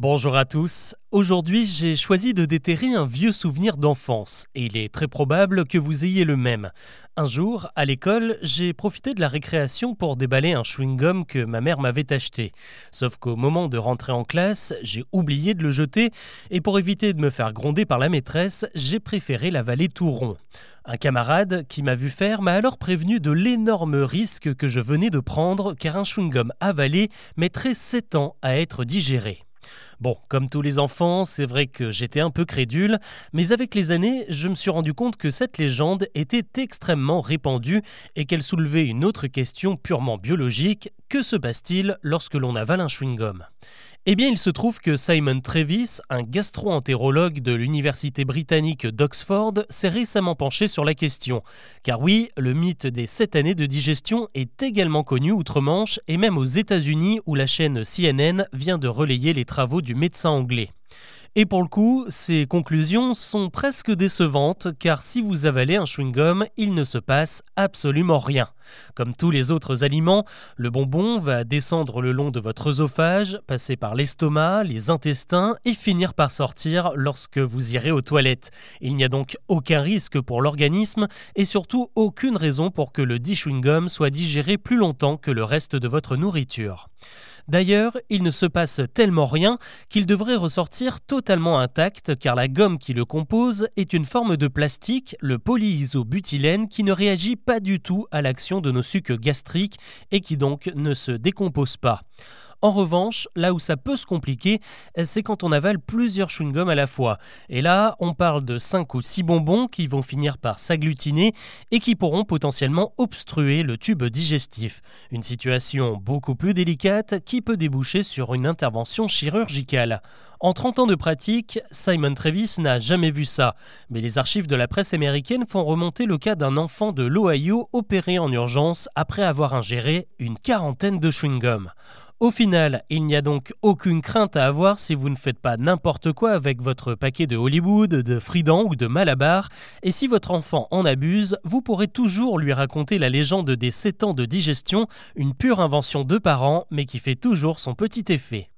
Bonjour à tous. Aujourd'hui, j'ai choisi de déterrer un vieux souvenir d'enfance et il est très probable que vous ayez le même. Un jour, à l'école, j'ai profité de la récréation pour déballer un chewing-gum que ma mère m'avait acheté. Sauf qu'au moment de rentrer en classe, j'ai oublié de le jeter et pour éviter de me faire gronder par la maîtresse, j'ai préféré l'avaler tout rond. Un camarade qui m'a vu faire m'a alors prévenu de l'énorme risque que je venais de prendre car un chewing-gum avalé mettrait 7 ans à être digéré. Bon, comme tous les enfants, c'est vrai que j'étais un peu crédule, mais avec les années, je me suis rendu compte que cette légende était extrêmement répandue et qu'elle soulevait une autre question purement biologique, que se passe-t-il lorsque l'on avale un chewing-gum? Eh bien, il se trouve que Simon Trevis, un gastro-entérologue de l'université britannique d'Oxford, s'est récemment penché sur la question. Car oui, le mythe des 7 années de digestion est également connu outre-Manche et même aux États-Unis où la chaîne CNN vient de relayer les travaux du médecin anglais. Et pour le coup, ces conclusions sont presque décevantes car si vous avalez un chewing-gum, il ne se passe absolument rien. Comme tous les autres aliments, le bonbon va descendre le long de votre œsophage, passer par l'estomac, les intestins et finir par sortir lorsque vous irez aux toilettes. Il n'y a donc aucun risque pour l'organisme et surtout aucune raison pour que le dit chewing-gum soit digéré plus longtemps que le reste de votre nourriture. D'ailleurs, il ne se passe tellement rien qu'il devrait ressortir totalement intact car la gomme qui le compose est une forme de plastique, le polyisobutylène, qui ne réagit pas du tout à l'action de nos sucs gastriques et qui donc ne se décompose pas. En revanche, là où ça peut se compliquer, c'est quand on avale plusieurs chewing-gums à la fois. Et là, on parle de 5 ou 6 bonbons qui vont finir par s'agglutiner et qui pourront potentiellement obstruer le tube digestif. Une situation beaucoup plus délicate qui peut déboucher sur une intervention chirurgicale. En 30 ans de pratique, Simon Travis n'a jamais vu ça, mais les archives de la presse américaine font remonter le cas d'un enfant de l'Ohio opéré en urgence après avoir ingéré une quarantaine de chewing-gums. Au final, il n'y a donc aucune crainte à avoir si vous ne faites pas n'importe quoi avec votre paquet de Hollywood, de Fridan ou de Malabar, et si votre enfant en abuse, vous pourrez toujours lui raconter la légende des 7 ans de digestion, une pure invention de parents, mais qui fait toujours son petit effet.